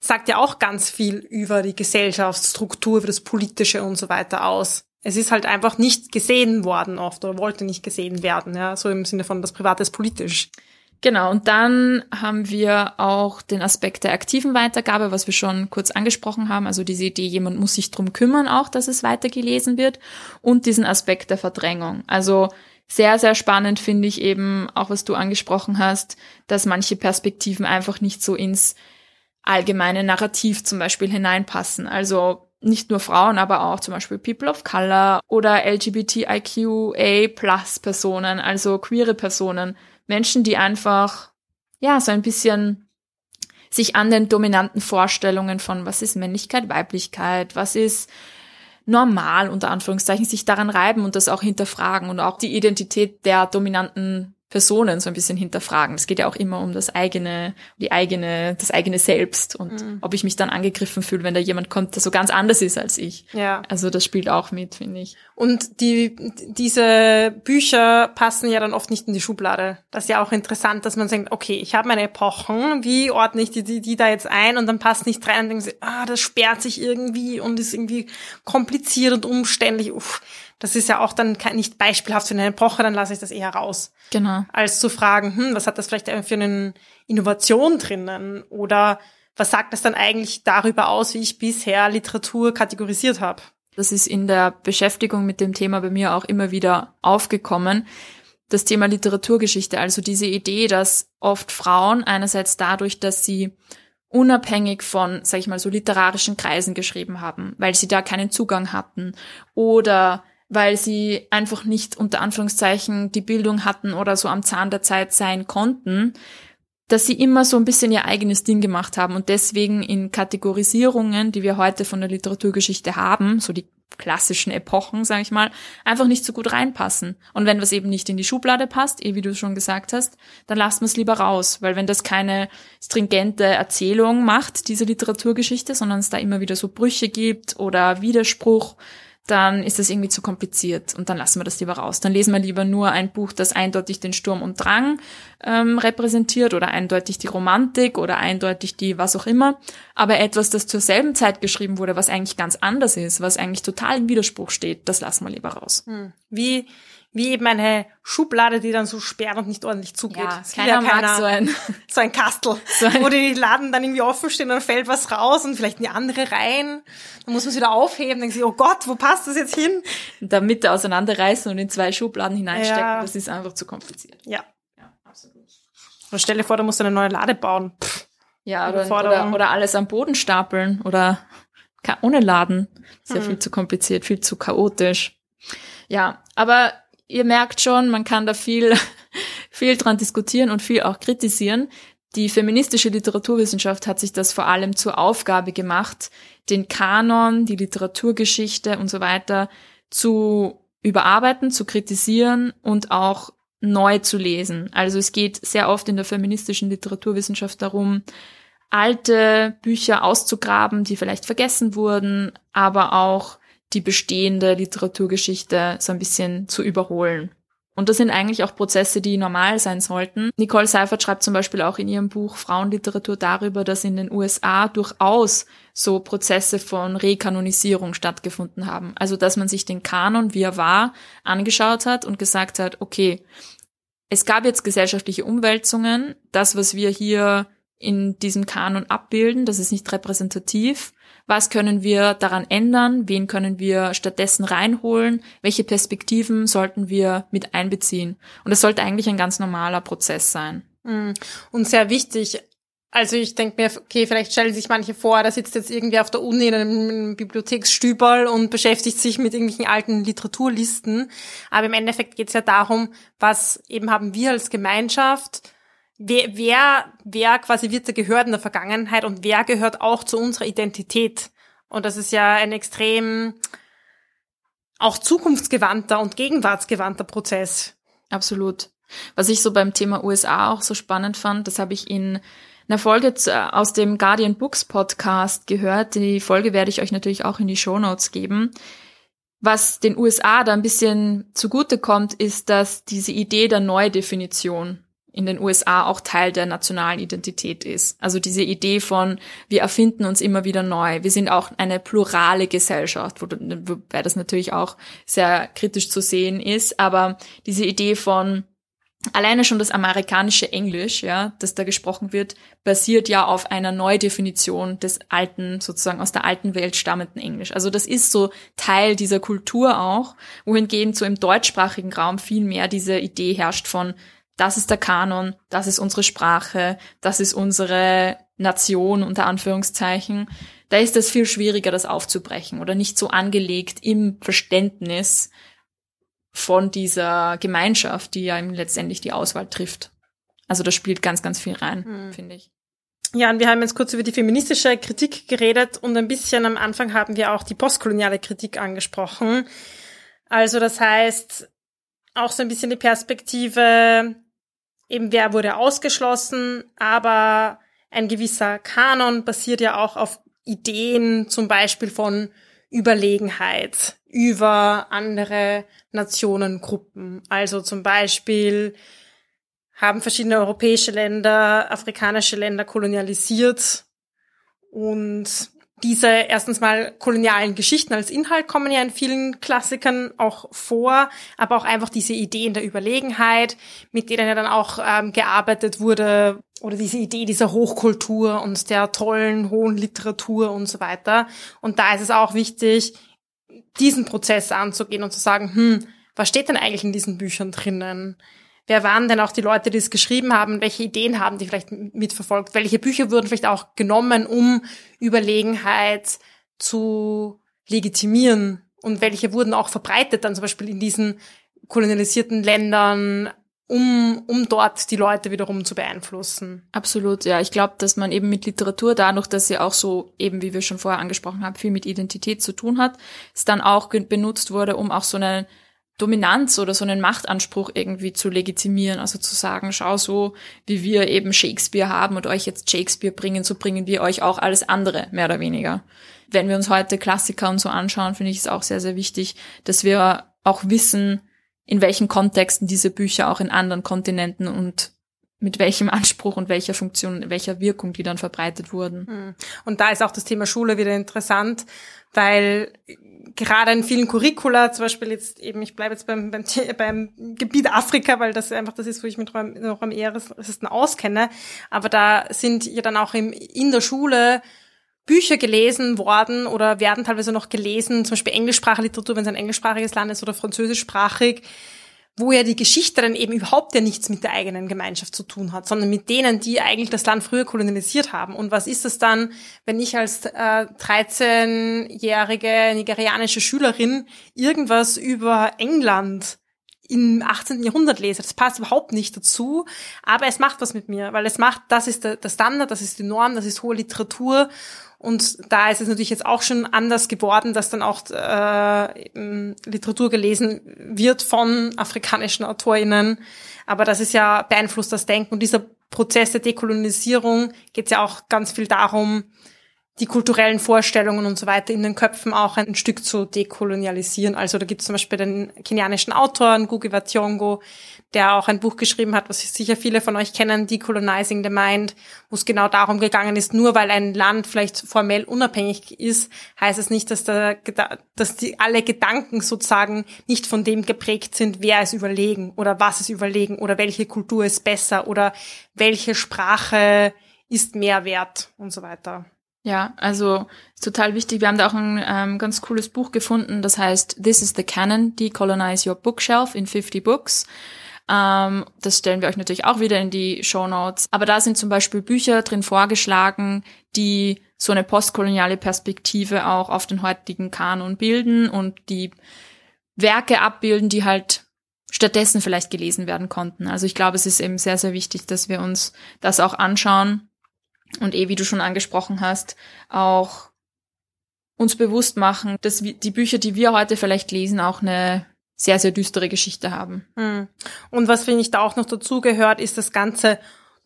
sagt ja auch ganz viel über die Gesellschaftsstruktur, über das Politische und so weiter aus. Es ist halt einfach nicht gesehen worden oft oder wollte nicht gesehen werden, ja, so im Sinne von das Private ist politisch. Genau, und dann haben wir auch den Aspekt der aktiven Weitergabe, was wir schon kurz angesprochen haben, also diese Idee, jemand muss sich drum kümmern auch, dass es weitergelesen wird und diesen Aspekt der Verdrängung. Also sehr, sehr spannend finde ich eben auch, was du angesprochen hast, dass manche Perspektiven einfach nicht so ins allgemeine Narrativ zum Beispiel hineinpassen. Also nicht nur Frauen, aber auch zum Beispiel People of Color oder LGBTIQA plus Personen, also queere Personen. Menschen, die einfach, ja, so ein bisschen sich an den dominanten Vorstellungen von, was ist Männlichkeit, Weiblichkeit, was ist normal, unter Anführungszeichen, sich daran reiben und das auch hinterfragen und auch die Identität der dominanten Personen so ein bisschen hinterfragen. Es geht ja auch immer um das eigene, die eigene, das eigene Selbst und mhm. ob ich mich dann angegriffen fühle, wenn da jemand kommt, der so ganz anders ist als ich. Ja. Also das spielt auch mit, finde ich. Und die, diese Bücher passen ja dann oft nicht in die Schublade. Das ist ja auch interessant, dass man denkt, okay, ich habe meine Epochen, wie ordne ich die, die, die da jetzt ein und dann passt nicht rein und denken sie, ah, das sperrt sich irgendwie und ist irgendwie kompliziert und umständlich. Uff das ist ja auch dann nicht beispielhaft für eine Epoche, dann lasse ich das eher raus. Genau. Als zu fragen, hm, was hat das vielleicht für eine Innovation drinnen? Oder was sagt das dann eigentlich darüber aus, wie ich bisher Literatur kategorisiert habe? Das ist in der Beschäftigung mit dem Thema bei mir auch immer wieder aufgekommen. Das Thema Literaturgeschichte, also diese Idee, dass oft Frauen einerseits dadurch, dass sie unabhängig von, sag ich mal, so literarischen Kreisen geschrieben haben, weil sie da keinen Zugang hatten oder weil sie einfach nicht unter Anführungszeichen die Bildung hatten oder so am Zahn der Zeit sein konnten, dass sie immer so ein bisschen ihr eigenes Ding gemacht haben und deswegen in Kategorisierungen, die wir heute von der Literaturgeschichte haben, so die klassischen Epochen, sage ich mal, einfach nicht so gut reinpassen. Und wenn was eben nicht in die Schublade passt, eh wie du schon gesagt hast, dann lassen wir es lieber raus, weil wenn das keine stringente Erzählung macht, diese Literaturgeschichte, sondern es da immer wieder so Brüche gibt oder Widerspruch, dann ist das irgendwie zu kompliziert und dann lassen wir das lieber raus. Dann lesen wir lieber nur ein Buch, das eindeutig den Sturm und Drang ähm, repräsentiert oder eindeutig die Romantik oder eindeutig die was auch immer. Aber etwas, das zur selben Zeit geschrieben wurde, was eigentlich ganz anders ist, was eigentlich total im Widerspruch steht, das lassen wir lieber raus. Hm. Wie wie eben eine Schublade, die dann so sperrt und nicht ordentlich zugeht. Ja, keiner, ja keiner mag so ein, so ein Kastel, so ein wo die Laden dann irgendwie offen stehen und dann fällt was raus und vielleicht in die andere rein. Dann muss man es wieder aufheben, denkt sich, oh Gott, wo passt das jetzt hin? In der Mitte auseinanderreißen und in zwei Schubladen hineinstecken, ja. das ist einfach zu kompliziert. Ja. ja absolut. Oder stell dir vor, du musst eine neue Lade bauen. Pff. Ja, oder, oder, oder alles am Boden stapeln oder ohne Laden. Ist ja hm. viel zu kompliziert, viel zu chaotisch. Ja, aber ihr merkt schon, man kann da viel, viel dran diskutieren und viel auch kritisieren. Die feministische Literaturwissenschaft hat sich das vor allem zur Aufgabe gemacht, den Kanon, die Literaturgeschichte und so weiter zu überarbeiten, zu kritisieren und auch neu zu lesen. Also es geht sehr oft in der feministischen Literaturwissenschaft darum, alte Bücher auszugraben, die vielleicht vergessen wurden, aber auch die bestehende Literaturgeschichte so ein bisschen zu überholen. Und das sind eigentlich auch Prozesse, die normal sein sollten. Nicole Seifert schreibt zum Beispiel auch in ihrem Buch Frauenliteratur darüber, dass in den USA durchaus so Prozesse von Rekanonisierung stattgefunden haben. Also, dass man sich den Kanon, wie er war, angeschaut hat und gesagt hat, okay, es gab jetzt gesellschaftliche Umwälzungen. Das, was wir hier in diesem Kanon abbilden, das ist nicht repräsentativ. Was können wir daran ändern? Wen können wir stattdessen reinholen? Welche Perspektiven sollten wir mit einbeziehen? Und das sollte eigentlich ein ganz normaler Prozess sein. Mm. Und sehr wichtig. Also ich denke mir, okay, vielleicht stellen sich manche vor, da sitzt jetzt irgendwie auf der Uni in einem Bibliotheksstüberl und beschäftigt sich mit irgendwelchen alten Literaturlisten. Aber im Endeffekt geht es ja darum, was eben haben wir als Gemeinschaft wer, wer, wer quasi wird da gehört in der Vergangenheit und wer gehört auch zu unserer Identität. Und das ist ja ein extrem auch zukunftsgewandter und gegenwartsgewandter Prozess. Absolut. Was ich so beim Thema USA auch so spannend fand, das habe ich in einer Folge aus dem Guardian Books Podcast gehört. Die Folge werde ich euch natürlich auch in die Show Notes geben. Was den USA da ein bisschen zugute kommt, ist, dass diese Idee der Neudefinition in den USA auch Teil der nationalen Identität ist. Also diese Idee von, wir erfinden uns immer wieder neu. Wir sind auch eine plurale Gesellschaft, wobei das natürlich auch sehr kritisch zu sehen ist. Aber diese Idee von, alleine schon das amerikanische Englisch, ja, das da gesprochen wird, basiert ja auf einer Neudefinition des alten, sozusagen aus der alten Welt stammenden Englisch. Also das ist so Teil dieser Kultur auch, wohingegen so im deutschsprachigen Raum viel mehr diese Idee herrscht von, das ist der Kanon, das ist unsere Sprache, das ist unsere Nation unter Anführungszeichen, da ist es viel schwieriger, das aufzubrechen oder nicht so angelegt im Verständnis von dieser Gemeinschaft, die ja letztendlich die Auswahl trifft. Also das spielt ganz, ganz viel rein, hm. finde ich. Ja, und wir haben jetzt kurz über die feministische Kritik geredet und ein bisschen am Anfang haben wir auch die postkoloniale Kritik angesprochen. Also das heißt, auch so ein bisschen die Perspektive, eben wer wurde ausgeschlossen, aber ein gewisser Kanon basiert ja auch auf Ideen zum Beispiel von Überlegenheit über andere Nationengruppen. Also zum Beispiel haben verschiedene europäische Länder, afrikanische Länder kolonialisiert und diese erstens mal kolonialen Geschichten als Inhalt kommen ja in vielen Klassikern auch vor, aber auch einfach diese Ideen der Überlegenheit, mit denen ja dann auch ähm, gearbeitet wurde, oder diese Idee dieser Hochkultur und der tollen, hohen Literatur und so weiter. Und da ist es auch wichtig, diesen Prozess anzugehen und zu sagen, hm, was steht denn eigentlich in diesen Büchern drinnen? Wer waren denn auch die Leute, die es geschrieben haben? Welche Ideen haben die vielleicht mitverfolgt? Welche Bücher wurden vielleicht auch genommen, um Überlegenheit zu legitimieren? Und welche wurden auch verbreitet dann zum Beispiel in diesen kolonialisierten Ländern, um, um dort die Leute wiederum zu beeinflussen. Absolut, ja. Ich glaube, dass man eben mit Literatur, dadurch, dass sie auch so, eben wie wir schon vorher angesprochen haben, viel mit Identität zu tun hat, es dann auch benutzt wurde, um auch so eine Dominanz oder so einen Machtanspruch irgendwie zu legitimieren, also zu sagen, schau so, wie wir eben Shakespeare haben und euch jetzt Shakespeare bringen, so bringen wir euch auch alles andere, mehr oder weniger. Wenn wir uns heute Klassiker und so anschauen, finde ich es auch sehr, sehr wichtig, dass wir auch wissen, in welchen Kontexten diese Bücher auch in anderen Kontinenten und mit welchem Anspruch und welcher Funktion, welcher Wirkung die dann verbreitet wurden. Hm. Und da ist auch das Thema Schule wieder interessant, weil gerade in vielen Curricula, zum Beispiel jetzt eben, ich bleibe jetzt beim, beim, beim Gebiet Afrika, weil das einfach das ist, wo ich mich noch am ehesten auskenne, aber da sind ja dann auch im, in der Schule Bücher gelesen worden oder werden teilweise noch gelesen, zum Beispiel englischsprachige Literatur, wenn es ein englischsprachiges Land ist oder französischsprachig, wo ja die Geschichte dann eben überhaupt ja nichts mit der eigenen Gemeinschaft zu tun hat, sondern mit denen, die eigentlich das Land früher kolonialisiert haben. Und was ist es dann, wenn ich als äh, 13-jährige nigerianische Schülerin irgendwas über England im 18. Jahrhundert lese. Das passt überhaupt nicht dazu, aber es macht was mit mir, weil es macht, das ist der, der Standard, das ist die Norm, das ist hohe Literatur und da ist es natürlich jetzt auch schon anders geworden, dass dann auch äh, Literatur gelesen wird von afrikanischen AutorInnen. Aber das ist ja beeinflusst das Denken. Und dieser Prozess der Dekolonisierung geht es ja auch ganz viel darum, die kulturellen Vorstellungen und so weiter in den Köpfen auch ein Stück zu dekolonialisieren. Also da gibt es zum Beispiel den kenianischen Autor Ngugi wa Thiong'o, der auch ein Buch geschrieben hat, was sicher viele von euch kennen, Decolonizing the Mind, wo es genau darum gegangen ist, nur weil ein Land vielleicht formell unabhängig ist, heißt es nicht, dass, der, dass die, alle Gedanken sozusagen nicht von dem geprägt sind, wer es überlegen oder was es überlegen oder welche Kultur ist besser oder welche Sprache ist mehr wert und so weiter. Ja, also total wichtig. Wir haben da auch ein ähm, ganz cooles Buch gefunden, das heißt This is the Canon, Decolonize Your Bookshelf in 50 Books. Ähm, das stellen wir euch natürlich auch wieder in die Show Notes. Aber da sind zum Beispiel Bücher drin vorgeschlagen, die so eine postkoloniale Perspektive auch auf den heutigen Kanon bilden und die Werke abbilden, die halt stattdessen vielleicht gelesen werden konnten. Also ich glaube, es ist eben sehr, sehr wichtig, dass wir uns das auch anschauen und eh, wie du schon angesprochen hast, auch uns bewusst machen, dass die Bücher, die wir heute vielleicht lesen, auch eine sehr, sehr düstere Geschichte haben. Hm. Und was finde ich da auch noch dazu gehört, ist das ganze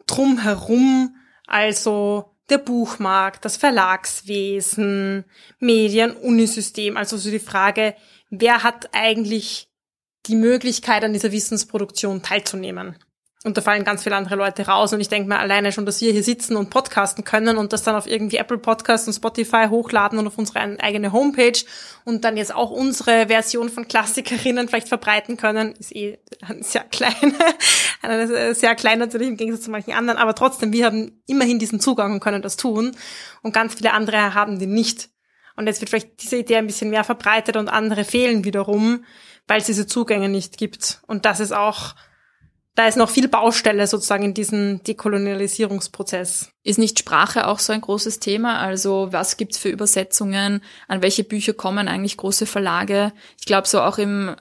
drumherum, also der Buchmarkt, das Verlagswesen, Medien, Unisystem, also so die Frage, wer hat eigentlich die Möglichkeit, an dieser Wissensproduktion teilzunehmen? Und da fallen ganz viele andere Leute raus. Und ich denke mir alleine schon, dass wir hier sitzen und podcasten können und das dann auf irgendwie Apple Podcasts und Spotify hochladen und auf unsere eigene Homepage und dann jetzt auch unsere Version von Klassikerinnen vielleicht verbreiten können, ist eh sehr klein. sehr klein natürlich im Gegensatz zu manchen anderen. Aber trotzdem, wir haben immerhin diesen Zugang und können das tun. Und ganz viele andere haben den nicht. Und jetzt wird vielleicht diese Idee ein bisschen mehr verbreitet und andere fehlen wiederum, weil es diese Zugänge nicht gibt. Und das ist auch da ist noch viel Baustelle sozusagen in diesem Dekolonialisierungsprozess. Ist nicht Sprache auch so ein großes Thema? Also was gibt's für Übersetzungen? An welche Bücher kommen eigentlich große Verlage? Ich glaube, so auch im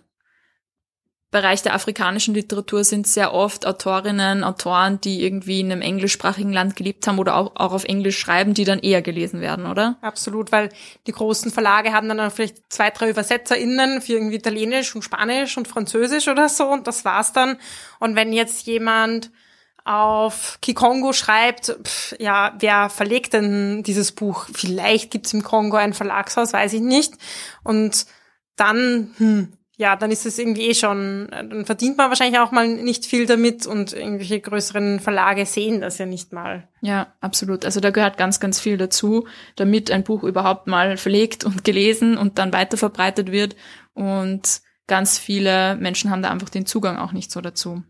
Bereich der afrikanischen Literatur sind sehr oft Autorinnen, Autoren, die irgendwie in einem englischsprachigen Land gelebt haben oder auch, auch auf Englisch schreiben, die dann eher gelesen werden, oder? Absolut, weil die großen Verlage haben dann vielleicht zwei, drei ÜbersetzerInnen für irgendwie Italienisch und Spanisch und Französisch oder so und das war's dann. Und wenn jetzt jemand auf Kikongo schreibt, pff, ja, wer verlegt denn dieses Buch? Vielleicht gibt's im Kongo ein Verlagshaus, weiß ich nicht. Und dann, hm, ja, dann ist es irgendwie eh schon, dann verdient man wahrscheinlich auch mal nicht viel damit und irgendwelche größeren Verlage sehen das ja nicht mal. Ja, absolut. Also da gehört ganz, ganz viel dazu, damit ein Buch überhaupt mal verlegt und gelesen und dann weiterverbreitet wird. Und ganz viele Menschen haben da einfach den Zugang auch nicht so dazu.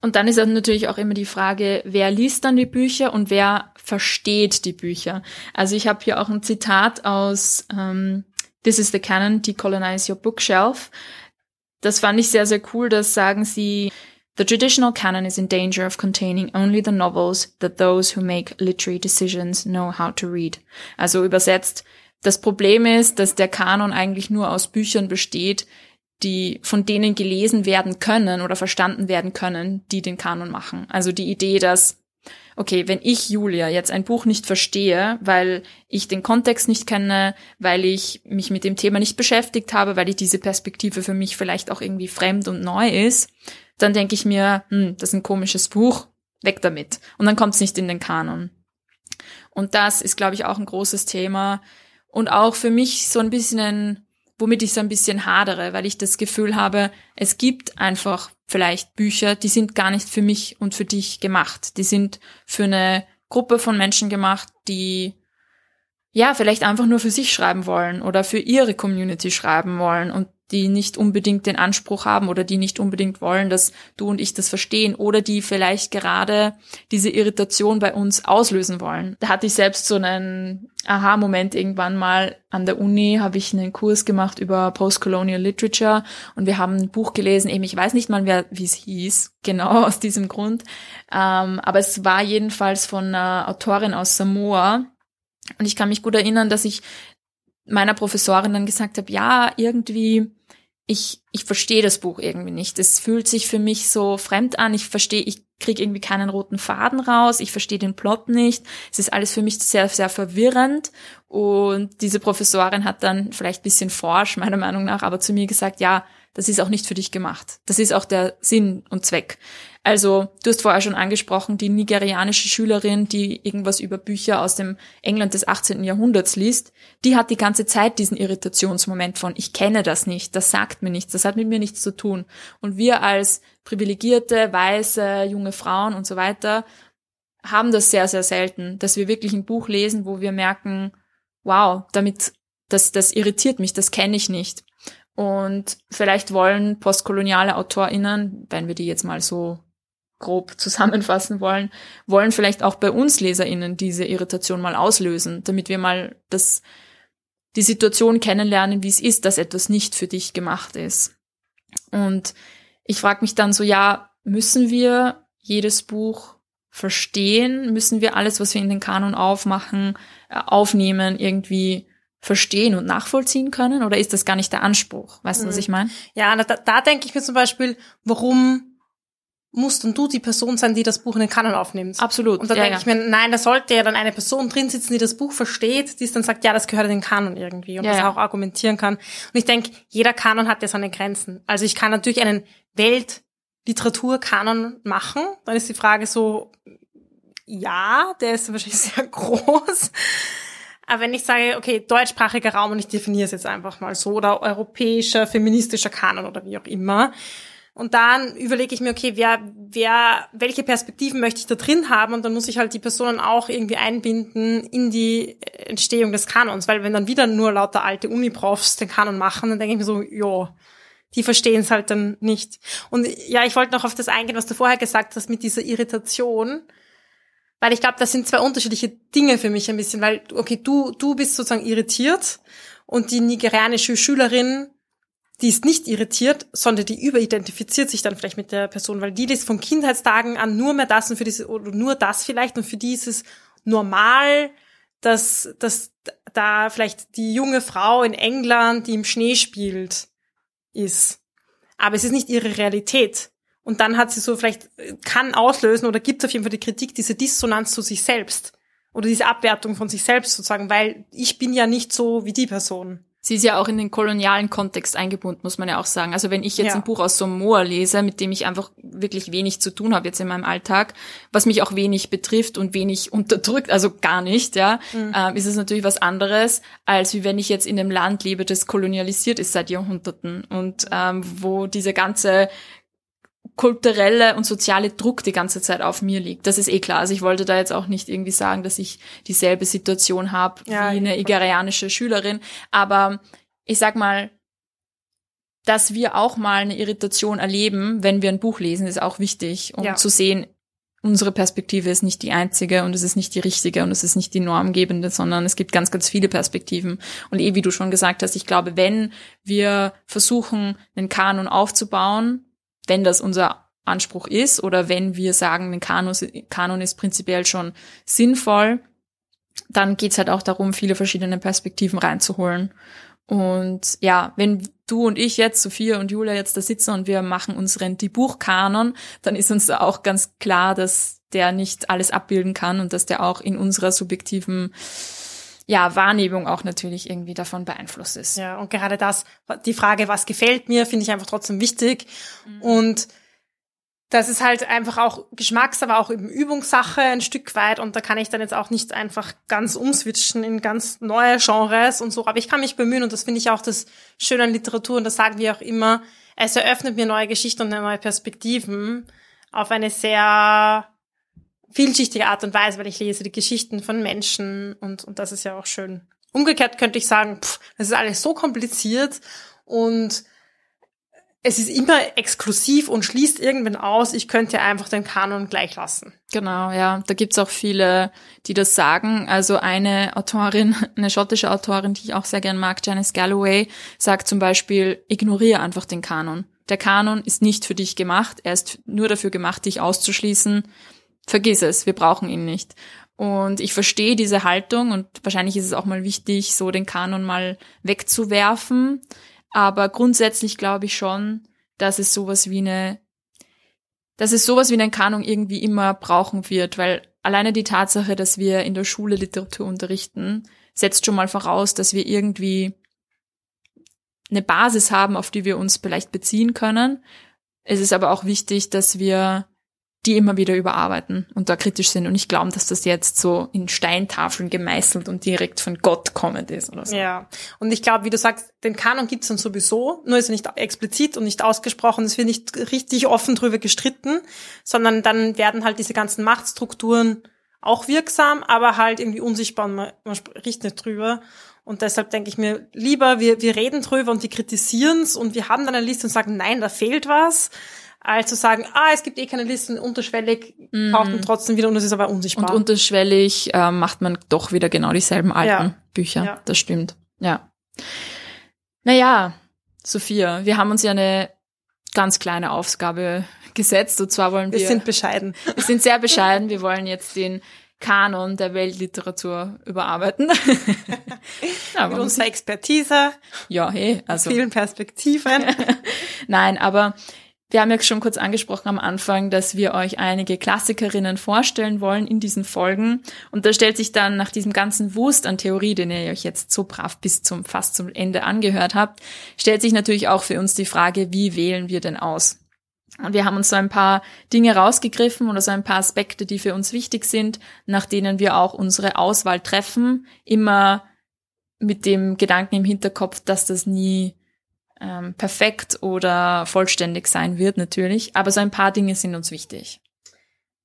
Und dann ist natürlich auch immer die Frage, wer liest dann die Bücher und wer versteht die Bücher. Also ich habe hier auch ein Zitat aus ähm, This is the Canon, Decolonize Your Bookshelf. Das fand ich sehr, sehr cool. Das sagen sie, The traditional canon is in danger of containing only the novels that those who make literary decisions know how to read. Also übersetzt, das Problem ist, dass der Kanon eigentlich nur aus Büchern besteht, die von denen gelesen werden können oder verstanden werden können, die den Kanon machen. Also die Idee, dass okay, wenn ich Julia jetzt ein Buch nicht verstehe, weil ich den Kontext nicht kenne, weil ich mich mit dem Thema nicht beschäftigt habe, weil ich diese Perspektive für mich vielleicht auch irgendwie fremd und neu ist, dann denke ich mir, hm, das ist ein komisches Buch, weg damit. Und dann kommt es nicht in den Kanon. Und das ist, glaube ich, auch ein großes Thema und auch für mich so ein bisschen ein womit ich so ein bisschen hadere, weil ich das Gefühl habe, es gibt einfach vielleicht Bücher, die sind gar nicht für mich und für dich gemacht. Die sind für eine Gruppe von Menschen gemacht, die ja vielleicht einfach nur für sich schreiben wollen oder für ihre Community schreiben wollen und die nicht unbedingt den Anspruch haben oder die nicht unbedingt wollen, dass du und ich das verstehen oder die vielleicht gerade diese Irritation bei uns auslösen wollen. Da hatte ich selbst so einen Aha-Moment irgendwann mal an der Uni, habe ich einen Kurs gemacht über Postcolonial Literature und wir haben ein Buch gelesen, eben ich weiß nicht mal, wie es hieß, genau aus diesem Grund, ähm, aber es war jedenfalls von einer Autorin aus Samoa, und ich kann mich gut erinnern, dass ich meiner Professorin dann gesagt habe, ja, irgendwie ich, ich verstehe das Buch irgendwie nicht. Es fühlt sich für mich so fremd an. Ich verstehe, ich kriege irgendwie keinen roten Faden raus. Ich verstehe den Plot nicht. Es ist alles für mich sehr, sehr verwirrend. Und diese Professorin hat dann vielleicht bisschen forsch, meiner Meinung nach, aber zu mir gesagt, ja, das ist auch nicht für dich gemacht. Das ist auch der Sinn und Zweck. Also, du hast vorher schon angesprochen, die nigerianische Schülerin, die irgendwas über Bücher aus dem England des 18. Jahrhunderts liest, die hat die ganze Zeit diesen Irritationsmoment von, ich kenne das nicht, das sagt mir nichts, das hat mit mir nichts zu tun. Und wir als privilegierte, weiße, junge Frauen und so weiter haben das sehr, sehr selten, dass wir wirklich ein Buch lesen, wo wir merken, wow, damit, das, das irritiert mich, das kenne ich nicht. Und vielleicht wollen postkoloniale AutorInnen, wenn wir die jetzt mal so grob zusammenfassen wollen, wollen vielleicht auch bei uns LeserInnen diese Irritation mal auslösen, damit wir mal das, die Situation kennenlernen, wie es ist, dass etwas nicht für dich gemacht ist. Und ich frage mich dann so, ja, müssen wir jedes Buch verstehen? Müssen wir alles, was wir in den Kanon aufmachen, äh, aufnehmen, irgendwie verstehen und nachvollziehen können? Oder ist das gar nicht der Anspruch? Weißt du, was mhm. ich meine? Ja, da, da denke ich mir zum Beispiel, warum musst und du die Person sein, die das Buch in den Kanon aufnimmt. Absolut. Und da ja, denke ja. ich mir, nein, da sollte ja dann eine Person drin sitzen, die das Buch versteht, die es dann sagt, ja, das gehört in den Kanon irgendwie und ja, das auch argumentieren kann. Und ich denke, jeder Kanon hat ja seine Grenzen. Also ich kann natürlich einen Weltliteraturkanon machen. Dann ist die Frage so, ja, der ist wahrscheinlich sehr groß. Aber wenn ich sage, okay, deutschsprachiger Raum und ich definiere es jetzt einfach mal so, oder europäischer, feministischer Kanon oder wie auch immer. Und dann überlege ich mir, okay, wer, wer, welche Perspektiven möchte ich da drin haben? Und dann muss ich halt die Personen auch irgendwie einbinden in die Entstehung des Kanons. Weil wenn dann wieder nur lauter alte Uniprofs den Kanon machen, dann denke ich mir so, ja, die verstehen es halt dann nicht. Und ja, ich wollte noch auf das eingehen, was du vorher gesagt hast mit dieser Irritation. Weil ich glaube, das sind zwei unterschiedliche Dinge für mich ein bisschen, weil, okay, du, du bist sozusagen irritiert und die nigerianische Schülerin, die ist nicht irritiert, sondern die überidentifiziert sich dann vielleicht mit der Person, weil die liest von Kindheitstagen an nur mehr das und für diese, oder nur das vielleicht und für die ist es normal, dass, dass da vielleicht die junge Frau in England, die im Schnee spielt, ist. Aber es ist nicht ihre Realität. Und dann hat sie so vielleicht, kann auslösen oder gibt auf jeden Fall die Kritik, diese Dissonanz zu sich selbst. Oder diese Abwertung von sich selbst sozusagen, weil ich bin ja nicht so wie die Person. Sie ist ja auch in den kolonialen Kontext eingebunden, muss man ja auch sagen. Also wenn ich jetzt Ja. ein Buch aus Samoa lese, mit dem ich einfach wirklich wenig zu tun habe jetzt in meinem Alltag, was mich auch wenig betrifft und wenig unterdrückt, also gar nicht, ja, ähm, ist es natürlich was anderes, als wie wenn ich jetzt in einem Land lebe, das kolonialisiert ist seit Jahrhunderten und ähm, wo diese ganze kulturelle und soziale Druck die ganze Zeit auf mir liegt. Das ist eh klar. Also ich wollte da jetzt auch nicht irgendwie sagen, dass ich dieselbe Situation habe Ja, wie eine igerianische Schülerin. Aber ich sag mal, dass wir auch mal eine Irritation erleben, wenn wir ein Buch lesen, ist auch wichtig, um Ja. zu sehen, unsere Perspektive ist nicht die einzige und es ist nicht die richtige und es ist nicht die normgebende, sondern es gibt ganz, ganz viele Perspektiven. Und eh, wie du schon gesagt hast, ich glaube, wenn wir versuchen, einen Kanon aufzubauen, wenn das unser Anspruch ist oder wenn wir sagen, ein Kanon, Kanon ist prinzipiell schon sinnvoll, dann geht's halt auch darum, viele verschiedene Perspektiven reinzuholen. Und ja, wenn du und ich jetzt, Sophia und Julia jetzt da sitzen und wir machen unseren die Buchkanon, dann ist uns da auch ganz klar, dass der nicht alles abbilden kann und dass der auch in unserer subjektiven ja, Wahrnehmung auch natürlich irgendwie davon beeinflusst ist. Ja, und gerade das, die Frage, was gefällt mir, finde ich einfach trotzdem wichtig. Und das ist halt einfach auch Geschmacks, aber auch eben Übungssache ein Stück weit. Und da kann ich dann jetzt auch nicht einfach ganz umswitchen in ganz neue Genres und so. Aber ich kann mich bemühen und das finde ich auch das Schöne an Literatur. Und das sagen wir auch immer. Es eröffnet mir neue Geschichten und neue Perspektiven auf eine sehr vielschichtige Art und Weise, weil ich lese die Geschichten von Menschen und, und das ist ja auch schön. Umgekehrt könnte ich sagen, pff, das ist alles so kompliziert und es ist immer exklusiv und schließt irgendwann aus. Ich könnte einfach den Kanon gleich lassen. Genau, ja. Da gibt's auch viele, die das sagen. Also eine Autorin, eine schottische Autorin, die ich auch sehr gern mag, Janice Galloway, sagt zum Beispiel, ignoriere einfach den Kanon. Der Kanon ist nicht für dich gemacht. Er ist nur dafür gemacht, dich auszuschließen. Vergiss es, wir brauchen ihn nicht. Und ich verstehe diese Haltung und wahrscheinlich ist es auch mal wichtig, so den Kanon mal wegzuwerfen. Aber grundsätzlich glaube ich schon, dass es sowas wie eine, dass es sowas wie einen Kanon irgendwie immer brauchen wird, weil alleine die Tatsache, dass wir in der Schule Literatur unterrichten, setzt schon mal voraus, dass wir irgendwie eine Basis haben, auf die wir uns vielleicht beziehen können. Es ist aber auch wichtig, dass wir die immer wieder überarbeiten und da kritisch sind und nicht glauben, dass das jetzt so in Steintafeln gemeißelt und direkt von Gott kommend ist oder so. Ja, und ich glaube, wie du sagst, den Kanon gibt's dann sowieso, nur ist er nicht explizit und nicht ausgesprochen, es wird nicht richtig offen drüber gestritten, sondern dann werden halt diese ganzen Machtstrukturen auch wirksam, aber halt irgendwie unsichtbar und man, man spricht nicht drüber. Und deshalb denke ich mir lieber, wir, wir reden drüber und die kritisieren's und wir haben dann eine Liste und sagen, nein, da fehlt was, als zu sagen, ah, es gibt eh keine Listen, unterschwellig, Mhm. kauft man trotzdem wieder und es ist aber unsichtbar. Und unterschwellig äh, macht man doch wieder genau dieselben alten Ja. Bücher. Ja. Das stimmt. Ja. Naja, Sophia, wir haben uns ja eine ganz kleine Aufgabe gesetzt. Und zwar wollen wir, wir sind bescheiden. wir sind sehr bescheiden. Wir wollen jetzt den Kanon der Weltliteratur überarbeiten. ja, Mit unserer Expertise, ja, hey, also vielen Perspektiven. Nein, aber wir haben ja schon kurz angesprochen am Anfang, dass wir euch einige Klassikerinnen vorstellen wollen in diesen Folgen. Und da stellt sich dann nach diesem ganzen Wust an Theorie, den ihr euch jetzt so brav bis zum, fast zum Ende angehört habt, stellt sich natürlich auch für uns die Frage, wie wählen wir denn aus? Und wir haben uns so ein paar Dinge rausgegriffen oder so ein paar Aspekte, die für uns wichtig sind, nach denen wir auch unsere Auswahl treffen. Immer mit dem Gedanken im Hinterkopf, dass das nie ähm, perfekt oder vollständig sein wird, natürlich. Aber so ein paar Dinge sind uns wichtig.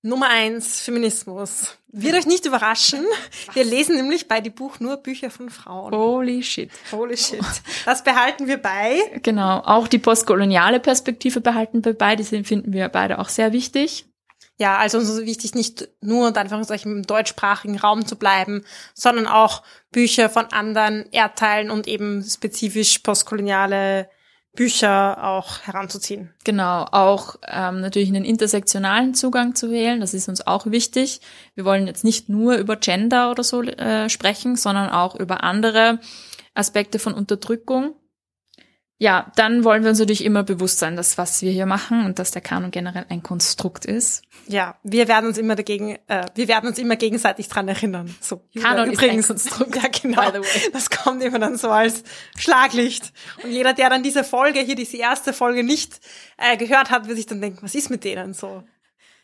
Nummer eins, Feminismus. Wird euch nicht überraschen. Wir lesen nämlich bei die Buch nur Bücher von Frauen. Holy shit. Holy shit. Das behalten wir bei. Genau. Auch die postkoloniale Perspektive behalten wir bei. Die finden wir beide auch sehr wichtig. Ja, also uns ist wichtig, nicht nur und Anführungszeichen im deutschsprachigen Raum zu bleiben, sondern auch Bücher von anderen Erdteilen und eben spezifisch postkoloniale Bücher auch heranzuziehen. Genau, auch ähm, natürlich einen intersektionalen Zugang zu wählen, das ist uns auch wichtig. Wir wollen jetzt nicht nur über Gender oder so äh, sprechen, sondern auch über andere Aspekte von Unterdrückung. Ja, dann wollen wir uns natürlich immer bewusst sein, dass was wir hier machen und dass der Kanon generell ein Konstrukt ist. Ja, wir werden uns immer dagegen, äh, wir werden uns immer gegenseitig dran erinnern. So, Kanon übrigens, ist ein Konstrukt. Ja, genau. Das kommt immer dann so als Schlaglicht. Und jeder, der dann diese Folge hier, diese erste Folge nicht äh, gehört hat, wird sich dann denken, was ist mit denen so?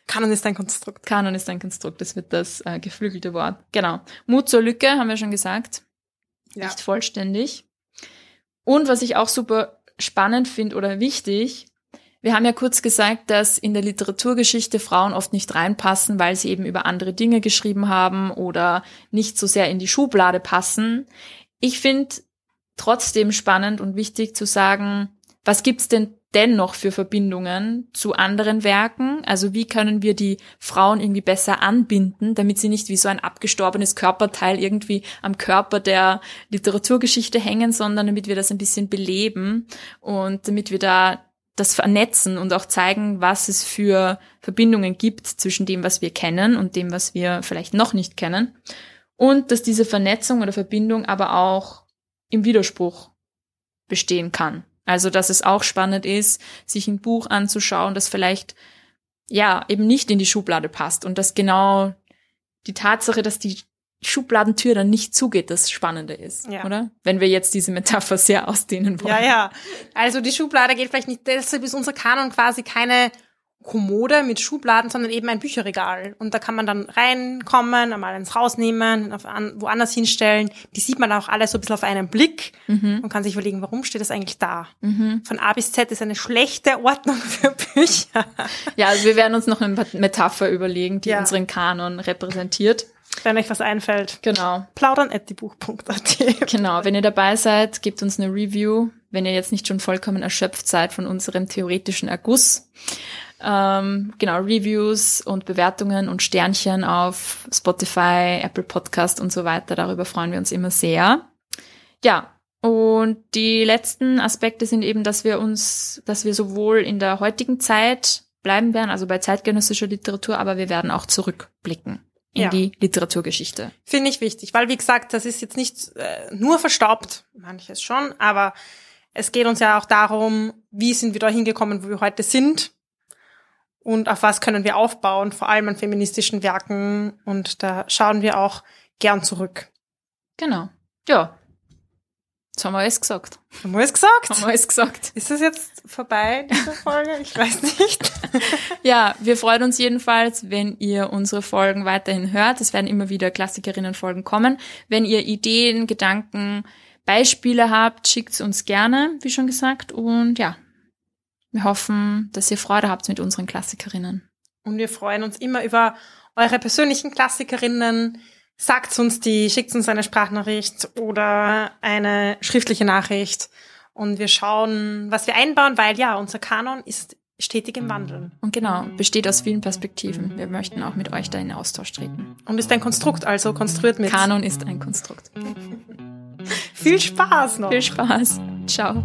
Kanon ist ein Konstrukt. Kanon ist ein Konstrukt, das wird das äh, geflügelte Wort. Genau. Mut zur Lücke, haben wir schon gesagt. Ja. Nicht vollständig. Und was ich auch super spannend finde oder wichtig, wir haben ja kurz gesagt, dass in der Literaturgeschichte Frauen oft nicht reinpassen, weil sie eben über andere Dinge geschrieben haben oder nicht so sehr in die Schublade passen. Ich finde trotzdem spannend und wichtig zu sagen, was gibt's denn dennoch für Verbindungen zu anderen Werken? Also wie können wir die Frauen irgendwie besser anbinden, damit sie nicht wie so ein abgestorbenes Körperteil irgendwie am Körper der Literaturgeschichte hängen, sondern damit wir das ein bisschen beleben und damit wir da das vernetzen und auch zeigen, was es für Verbindungen gibt zwischen dem, was wir kennen und dem, was wir vielleicht noch nicht kennen. Und dass diese Vernetzung oder Verbindung aber auch im Widerspruch bestehen kann. Also, dass es auch spannend ist, sich ein Buch anzuschauen, das vielleicht, ja, eben nicht in die Schublade passt und dass genau die Tatsache, dass die Schubladentür dann nicht zugeht, das Spannende ist, Ja. oder? Wenn wir jetzt diese Metapher sehr ausdehnen wollen. Ja, ja. Also die Schublade geht vielleicht nicht, deshalb ist unser Kanon quasi keine Kommode mit Schubladen, sondern eben ein Bücherregal. Und da kann man dann reinkommen, einmal eins rausnehmen, auf an, woanders hinstellen. Die sieht man auch alle so ein bisschen auf einen Blick Mhm. und kann sich überlegen, warum steht das eigentlich da? Von A bis Z ist eine schlechte Ordnung für Bücher. Ja, also wir werden uns noch eine Metapher überlegen, die Ja. unseren Kanon repräsentiert. Wenn euch was einfällt. Genau. Plaudern at diebuch.at. Genau, wenn ihr dabei seid, gebt uns eine Review, wenn ihr jetzt nicht schon vollkommen erschöpft seid von unserem theoretischen Erguss. Ähm, genau, Reviews und Bewertungen und Sternchen auf Spotify, Apple Podcast und so weiter. Darüber freuen wir uns immer sehr. Ja, und die letzten Aspekte sind eben, dass wir uns, dass wir sowohl in der heutigen Zeit bleiben werden, also bei zeitgenössischer Literatur, aber wir werden auch zurückblicken in Ja. die Literaturgeschichte. Finde ich wichtig, weil wie gesagt, das ist jetzt nicht äh, nur verstaubt, manches schon, aber es geht uns ja auch darum, wie sind wir da hingekommen, wo wir heute sind und auf was können wir aufbauen, vor allem an feministischen Werken und da schauen wir auch gern zurück. Genau. Ja. Jetzt haben wir alles gesagt. Haben wir es gesagt? Haben wir alles gesagt. Ist das jetzt vorbei, diese Folge? Ich weiß nicht. Ja, wir freuen uns jedenfalls, wenn ihr unsere Folgen weiterhin hört. Es werden immer wieder Klassikerinnen-Folgen kommen. Wenn ihr Ideen, Gedanken, Beispiele habt, schickt uns gerne, wie schon gesagt. Und ja, wir hoffen, dass ihr Freude habt mit unseren Klassikerinnen. Und wir freuen uns immer über eure persönlichen Klassikerinnen. Sagt uns die, schickt uns eine Sprachnachricht oder eine schriftliche Nachricht. Und wir schauen, was wir einbauen, weil ja, unser Kanon ist stetig im Wandel. Und genau, besteht aus vielen Perspektiven. Wir möchten auch mit euch da in Austausch treten. Und ist ein Konstrukt, also konstruiert mit. Kanon ist ein Konstrukt. Viel Spaß noch. Viel Spaß. Ciao.